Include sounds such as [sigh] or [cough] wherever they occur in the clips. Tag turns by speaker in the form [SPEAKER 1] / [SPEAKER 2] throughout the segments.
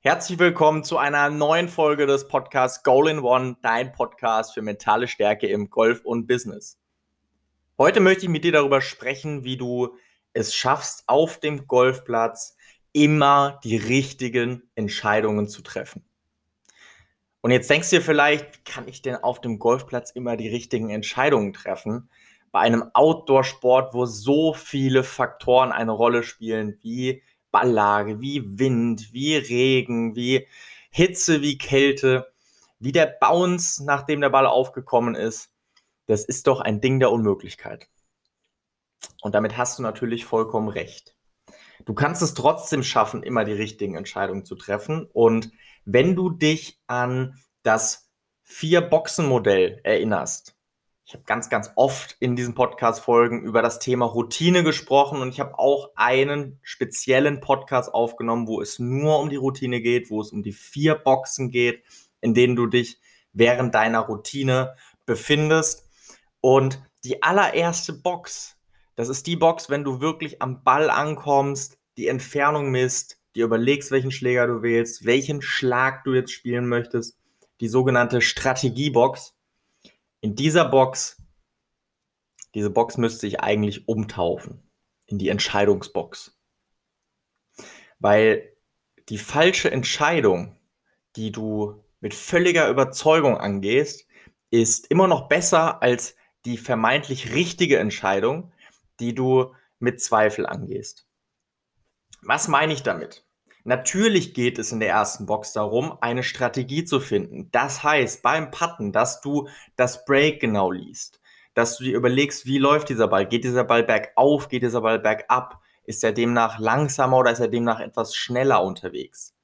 [SPEAKER 1] Herzlich willkommen zu einer neuen Folge des Podcasts Goal in One, dein Podcast für mentale Stärke im Golf und Business. Heute möchte ich mit dir darüber sprechen, wie du es schaffst, auf dem Golfplatz immer die richtigen Entscheidungen zu treffen. Und jetzt denkst du dir vielleicht, kann ich denn auf dem Golfplatz immer die richtigen Entscheidungen treffen? Bei einem Outdoor-Sport, wo so viele Faktoren eine Rolle spielen, wie Balllage, wie Wind, wie Regen, wie Hitze, wie Kälte, wie der Bounce, nachdem der Ball aufgekommen ist. Das ist doch ein Ding der Unmöglichkeit. Und damit hast du natürlich vollkommen recht. Du kannst es trotzdem schaffen, immer die richtigen Entscheidungen zu treffen. Und wenn du dich an das Vier-Boxen-Modell erinnerst, ich habe ganz, ganz oft in diesen Podcast-Folgen über das Thema Routine gesprochen und ich habe auch einen speziellen Podcast aufgenommen, wo es nur um die Routine geht, wo es um die vier Boxen geht, in denen du dich während deiner Routine befindest. Und die allererste Box, das ist die Box, wenn du wirklich am Ball ankommst, die Entfernung misst, dir überlegst, welchen Schläger du wählst, welchen Schlag du jetzt spielen möchtest, die sogenannte Strategiebox. In dieser Box, diese Box müsste ich eigentlich umtaufen in die Entscheidungsbox. Weil die falsche Entscheidung, die du mit völliger Überzeugung angehst, ist immer noch besser als die vermeintlich richtige Entscheidung, die du mit Zweifel angehst. Was meine ich damit? Natürlich geht es in der ersten Box darum, eine Strategie zu finden. Das heißt, beim Putten, dass du das Break genau liest, dass du dir überlegst, wie läuft dieser Ball? Geht dieser Ball bergauf? Geht dieser Ball bergab? Ist er demnach langsamer oder ist er demnach etwas schneller unterwegs?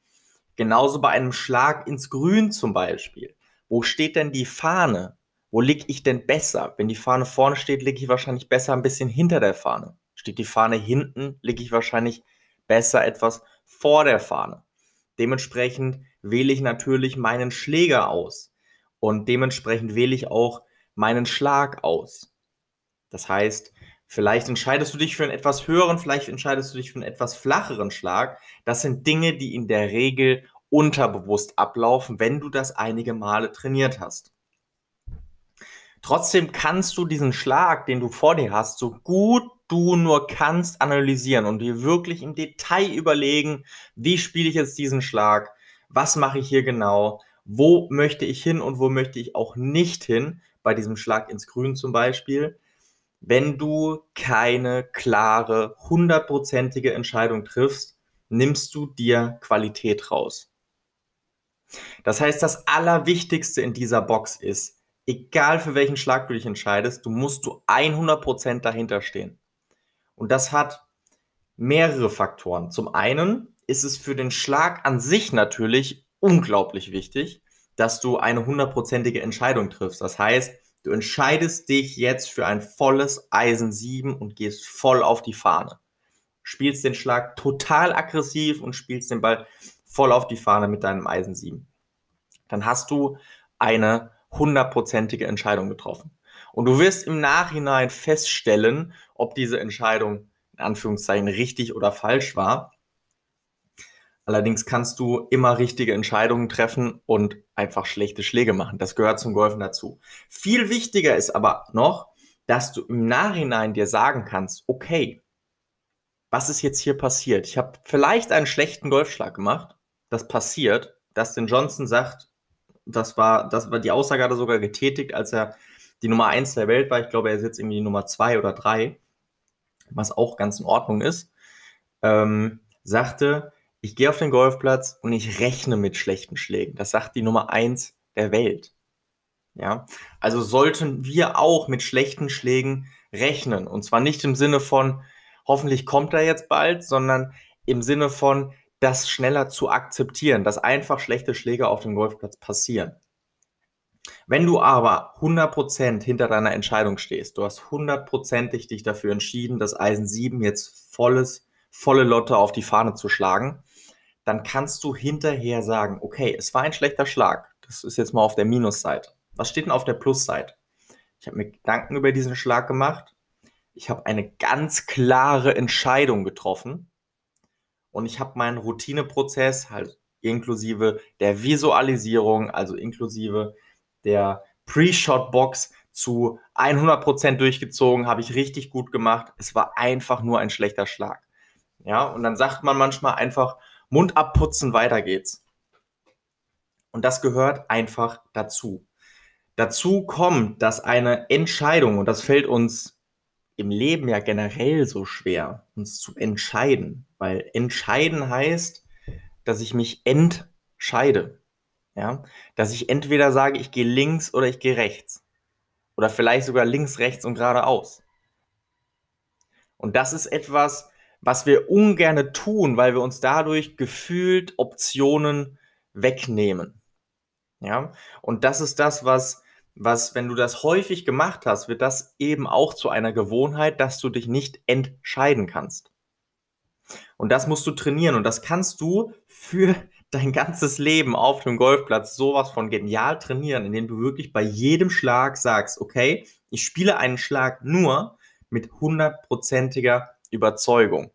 [SPEAKER 1] Genauso bei einem Schlag ins Grün zum Beispiel. Wo steht denn die Fahne? Wo liege ich denn besser? Wenn die Fahne vorne steht, liege ich wahrscheinlich besser ein bisschen hinter der Fahne. Steht die Fahne hinten, liege ich wahrscheinlich besser etwas vor der Fahne. Dementsprechend wähle ich natürlich meinen Schläger aus und dementsprechend wähle ich auch meinen Schlag aus. Das heißt, vielleicht entscheidest du dich für einen etwas höheren, vielleicht entscheidest du dich für einen etwas flacheren Schlag. Das sind Dinge, die in der Regel unterbewusst ablaufen, wenn du das einige Male trainiert hast. Trotzdem kannst du diesen Schlag, den du vor dir hast, so gut du nur kannst, analysieren und dir wirklich im Detail überlegen, wie spiele ich jetzt diesen Schlag, was mache ich hier genau, wo möchte ich hin und wo möchte ich auch nicht hin, bei diesem Schlag ins Grün zum Beispiel. Wenn du keine klare, hundertprozentige Entscheidung triffst, nimmst du dir Qualität raus. Das heißt, das Allerwichtigste in dieser Box ist, egal für welchen Schlag du dich entscheidest, du musst du 100% dahinter stehen. Und das hat mehrere Faktoren. Zum einen ist es für den Schlag an sich natürlich unglaublich wichtig, dass du eine hundertprozentige Entscheidung triffst. Das heißt, du entscheidest dich jetzt für ein volles Eisen 7 und gehst voll auf die Fahne. Spielst den Schlag total aggressiv und spielst den Ball voll auf die Fahne mit deinem Eisen 7. Dann hast du eine hundertprozentige Entscheidung getroffen. Und du wirst im Nachhinein feststellen, ob diese Entscheidung in Anführungszeichen richtig oder falsch war. Allerdings kannst du immer richtige Entscheidungen treffen und einfach schlechte Schläge machen. Das gehört zum Golfen dazu. Viel wichtiger ist aber noch, dass du im Nachhinein dir sagen kannst, okay, was ist jetzt hier passiert? Ich habe vielleicht einen schlechten Golfschlag gemacht. Das passiert. Dustin Johnson sagt, das war, das war die Aussage hat er sogar getätigt, als er die Nummer 1 der Welt war. Ich glaube, er ist jetzt irgendwie die Nummer 2 oder 3, was auch ganz in Ordnung ist. Ähm, sagte, ich gehe auf den Golfplatz und ich rechne mit schlechten Schlägen. Das sagt die Nummer 1 der Welt. Ja, also sollten wir auch mit schlechten Schlägen rechnen. Und zwar nicht im Sinne von, hoffentlich kommt er jetzt bald, sondern im Sinne von, das schneller zu akzeptieren, dass einfach schlechte Schläge auf dem Golfplatz passieren. Wenn du aber 100% hinter deiner Entscheidung stehst, du hast hundertprozentig dich dafür entschieden, das Eisen 7 jetzt volles, volle Lotte auf die Fahne zu schlagen, dann kannst du hinterher sagen, okay, es war ein schlechter Schlag. Das ist jetzt mal auf der Minusseite. Was steht denn auf der Plusseite? Ich habe mir Gedanken über diesen Schlag gemacht. Ich habe eine ganz klare Entscheidung getroffen und ich habe meinen Routineprozess halt inklusive der Visualisierung, also inklusive der Pre-Shot-Box zu 100% durchgezogen, habe ich richtig gut gemacht. Es war einfach nur ein schlechter Schlag. Ja, und dann sagt man manchmal einfach Mund abputzen, weiter geht's. Und das gehört einfach dazu. Dazu kommt, dass eine Entscheidung, und das fällt uns im Leben ja generell so schwer, uns zu entscheiden, weil entscheiden heißt, dass ich mich entscheide. Ja, dass ich entweder sage, ich gehe links oder ich gehe rechts. Oder vielleicht sogar links, rechts und geradeaus. Und das ist etwas, was wir ungerne tun, weil wir uns dadurch gefühlt Optionen wegnehmen. Ja, und das ist das, was was, wenn du das häufig gemacht hast, wird das eben auch zu einer Gewohnheit, dass du dich nicht entscheiden kannst. Und das musst du trainieren und das kannst du für dein ganzes Leben auf dem Golfplatz sowas von genial trainieren, indem du wirklich bei jedem Schlag sagst, okay, ich spiele einen Schlag nur mit hundertprozentiger Überzeugung.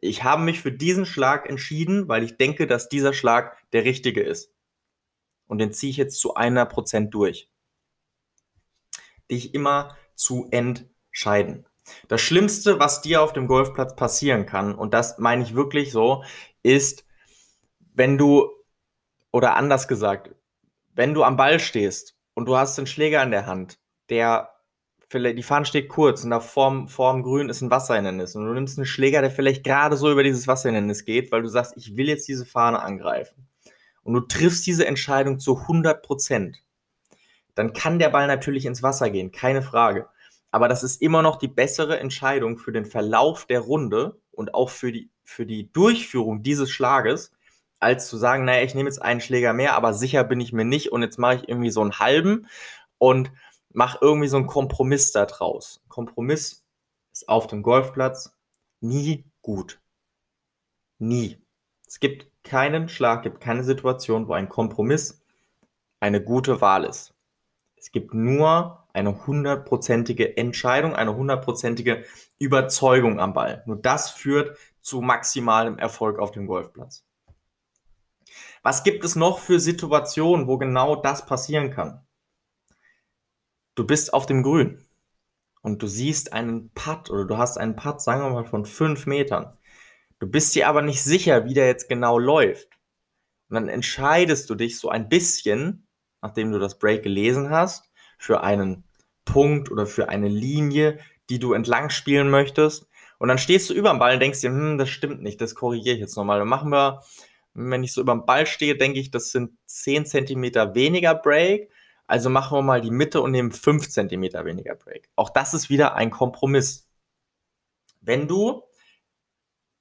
[SPEAKER 1] Ich habe mich für diesen Schlag entschieden, weil ich denke, dass dieser Schlag der richtige ist. Und den ziehe ich jetzt zu einer Prozent durch dich immer zu entscheiden. Das Schlimmste, was dir auf dem Golfplatz passieren kann, und das meine ich wirklich so, ist, wenn du, oder anders gesagt, wenn du am Ball stehst und du hast einen Schläger in der Hand, der vielleicht, die Fahne steht kurz und da vorm, vorm Grün ist ein Wasserhindernis und du nimmst einen Schläger, der vielleicht gerade so über dieses Wasserhindernis geht, weil du sagst, ich will jetzt diese Fahne angreifen. Und du triffst diese Entscheidung zu 100 Prozent dann kann der Ball natürlich ins Wasser gehen, keine Frage. Aber das ist immer noch die bessere Entscheidung für den Verlauf der Runde und auch für die, für die Durchführung dieses Schlages, als zu sagen, naja, ich nehme jetzt einen Schläger mehr, aber sicher bin ich mir nicht und jetzt mache ich irgendwie so einen halben und mache irgendwie so einen Kompromiss da draus. Kompromiss ist auf dem Golfplatz nie gut. Nie. Es gibt keinen Schlag, gibt keine Situation, wo ein Kompromiss eine gute Wahl ist. Es gibt nur eine hundertprozentige Entscheidung, eine hundertprozentige Überzeugung am Ball. Nur das führt zu maximalem Erfolg auf dem Golfplatz. Was gibt es noch für Situationen, wo genau das passieren kann? Du bist auf dem Grün und du siehst einen Putt oder du hast einen Putt, sagen wir mal, von fünf Metern. Du bist dir aber nicht sicher, wie der jetzt genau läuft. Und dann entscheidest du dich so ein bisschen nachdem du das Break gelesen hast, für einen Punkt oder für eine Linie, die du entlang spielen möchtest. Und dann stehst du über dem Ball und denkst dir, hm, das stimmt nicht, das korrigiere ich jetzt nochmal. Dann machen wir, wenn ich so über dem Ball stehe, denke ich, das sind 10 cm weniger Break. Also machen wir mal die Mitte und nehmen 5 cm weniger Break. Auch das ist wieder ein Kompromiss. Wenn du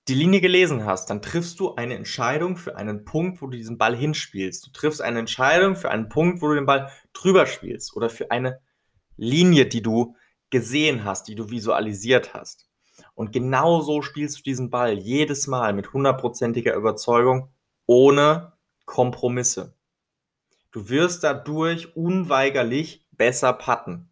[SPEAKER 1] die Linie gelesen hast, dann triffst du eine Entscheidung für einen Punkt, wo du diesen Ball hinspielst. Du triffst eine Entscheidung für einen Punkt, wo du den Ball drüber spielst oder für eine Linie, die du gesehen hast, die du visualisiert hast. Und genau so spielst du diesen Ball jedes Mal mit hundertprozentiger Überzeugung, ohne Kompromisse. Du wirst dadurch unweigerlich besser patten.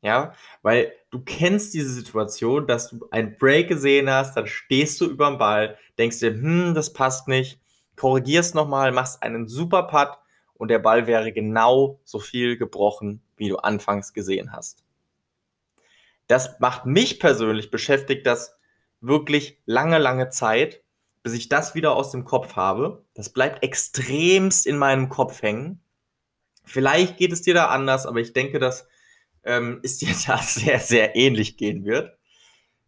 [SPEAKER 1] Ja, weil du kennst diese Situation, dass du ein Break gesehen hast, dann stehst du über dem Ball, denkst dir, hm, das passt nicht, korrigierst nochmal, machst einen super Putt und der Ball wäre genau so viel gebrochen, wie du anfangs gesehen hast. Das macht mich persönlich beschäftigt, das wirklich lange, lange Zeit, bis ich das wieder aus dem Kopf habe. Das bleibt extremst in meinem Kopf hängen. Vielleicht geht es dir da anders, aber ich denke, dass ähm, ist dir [laughs] da sehr, sehr ähnlich gehen wird.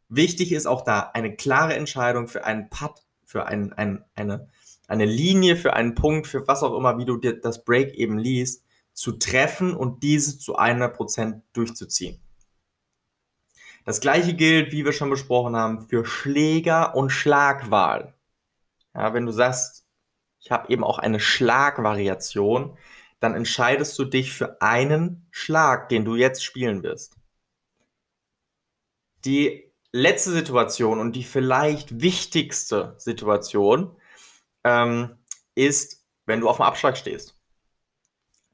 [SPEAKER 1] Wichtig ist auch da eine klare Entscheidung für einen Putt, für ein, ein, eine, eine Linie, für einen Punkt, für was auch immer, wie du dir das Break eben liest, zu treffen und diese zu 100% durchzuziehen. Das gleiche gilt, wie wir schon besprochen haben, für Schläger und Schlagwahl. Ja, wenn du sagst, ich habe eben auch eine Schlagvariation, dann entscheidest du dich für einen Schlag, den du jetzt spielen wirst. Die letzte Situation und die vielleicht wichtigste Situation ähm, ist, wenn du auf dem Abschlag stehst.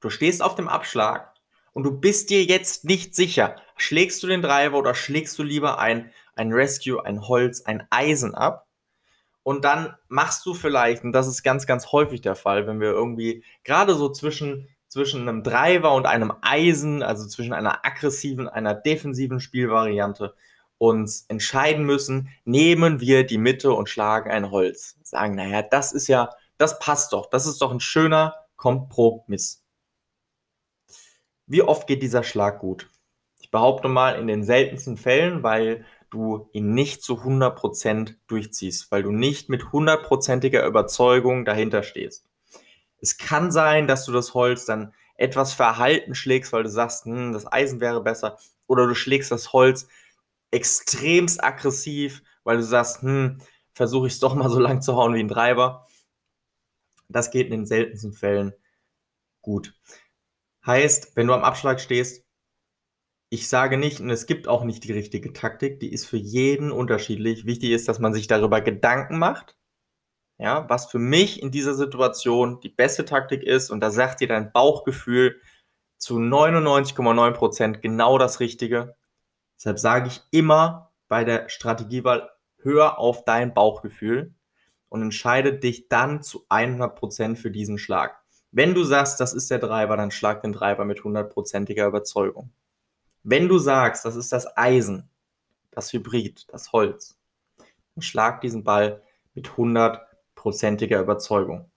[SPEAKER 1] Du stehst auf dem Abschlag und du bist dir jetzt nicht sicher, schlägst du den Driver oder schlägst du lieber ein, ein Rescue, ein Holz, ein Eisen ab? Und dann machst du vielleicht, und das ist ganz, ganz häufig der Fall, wenn wir irgendwie gerade so zwischen, zwischen einem Driver und einem Eisen, also zwischen einer aggressiven, einer defensiven Spielvariante, uns entscheiden müssen, nehmen wir die Mitte und schlagen ein Holz. Sagen, naja, das ist ja, das passt doch, das ist doch ein schöner Kompromiss. Wie oft geht dieser Schlag gut? Ich behaupte mal in den seltensten Fällen, weil du ihn nicht zu 100% durchziehst, weil du nicht mit hundertprozentiger Überzeugung dahinter stehst. Es kann sein, dass du das Holz dann etwas verhalten schlägst, weil du sagst, hm, das Eisen wäre besser, oder du schlägst das Holz extremst aggressiv, weil du sagst, hm, versuche ich es doch mal so lang zu hauen wie ein Treiber. Das geht in den seltensten Fällen gut. Heißt, wenn du am Abschlag stehst, ich sage nicht, und es gibt auch nicht die richtige Taktik, die ist für jeden unterschiedlich. Wichtig ist, dass man sich darüber Gedanken macht, ja, was für mich in dieser Situation die beste Taktik ist. Und da sagt dir dein Bauchgefühl zu 99,9% genau das Richtige. Deshalb sage ich immer bei der Strategiewahl, hör auf dein Bauchgefühl und entscheide dich dann zu 100% für diesen Schlag. Wenn du sagst, das ist der Treiber, dann schlag den Treiber mit hundertprozentiger Überzeugung. Wenn du sagst, das ist das Eisen, das Hybrid, das Holz, dann schlag diesen Ball mit hundertprozentiger Überzeugung.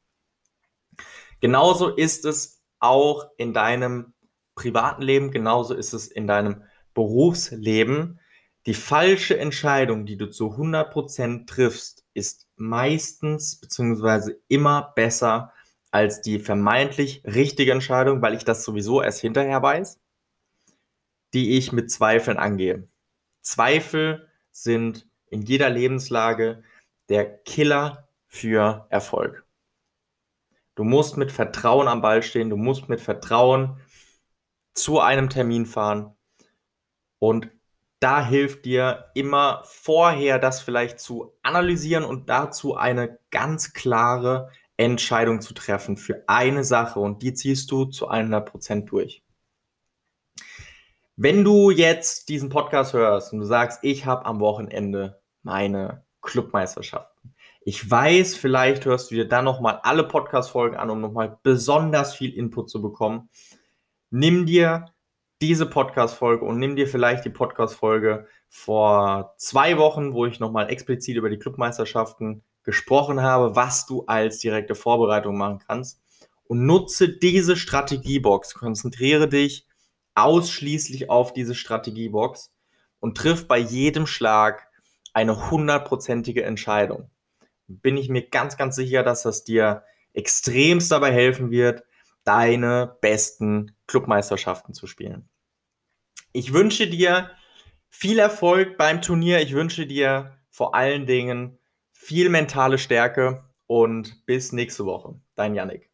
[SPEAKER 1] Genauso ist es auch in deinem privaten Leben, genauso ist es in deinem Berufsleben. Die falsche Entscheidung, die du zu 100% triffst, ist meistens bzw. immer besser als die vermeintlich richtige Entscheidung, weil ich das sowieso erst hinterher weiß die ich mit Zweifeln angehe. Zweifel sind in jeder Lebenslage der Killer für Erfolg. Du musst mit Vertrauen am Ball stehen, du musst mit Vertrauen zu einem Termin fahren und da hilft dir immer vorher das vielleicht zu analysieren und dazu eine ganz klare Entscheidung zu treffen für eine Sache und die ziehst du zu 100% durch. Wenn du jetzt diesen Podcast hörst und du sagst, ich habe am Wochenende meine Clubmeisterschaften. Ich weiß, vielleicht hörst du dir dann nochmal alle Podcast-Folgen an, um nochmal besonders viel Input zu bekommen. Nimm dir diese Podcast-Folge und nimm dir vielleicht die Podcast-Folge vor zwei Wochen, wo ich nochmal explizit über die Clubmeisterschaften gesprochen habe, was du als direkte Vorbereitung machen kannst. Und nutze diese Strategiebox. Konzentriere dich ausschließlich auf diese Strategiebox und trifft bei jedem Schlag eine hundertprozentige Entscheidung. Bin ich mir ganz, ganz sicher, dass das dir extremst dabei helfen wird, deine besten Clubmeisterschaften zu spielen. Ich wünsche dir viel Erfolg beim Turnier. Ich wünsche dir vor allen Dingen viel mentale Stärke und bis nächste Woche. Dein Yannick.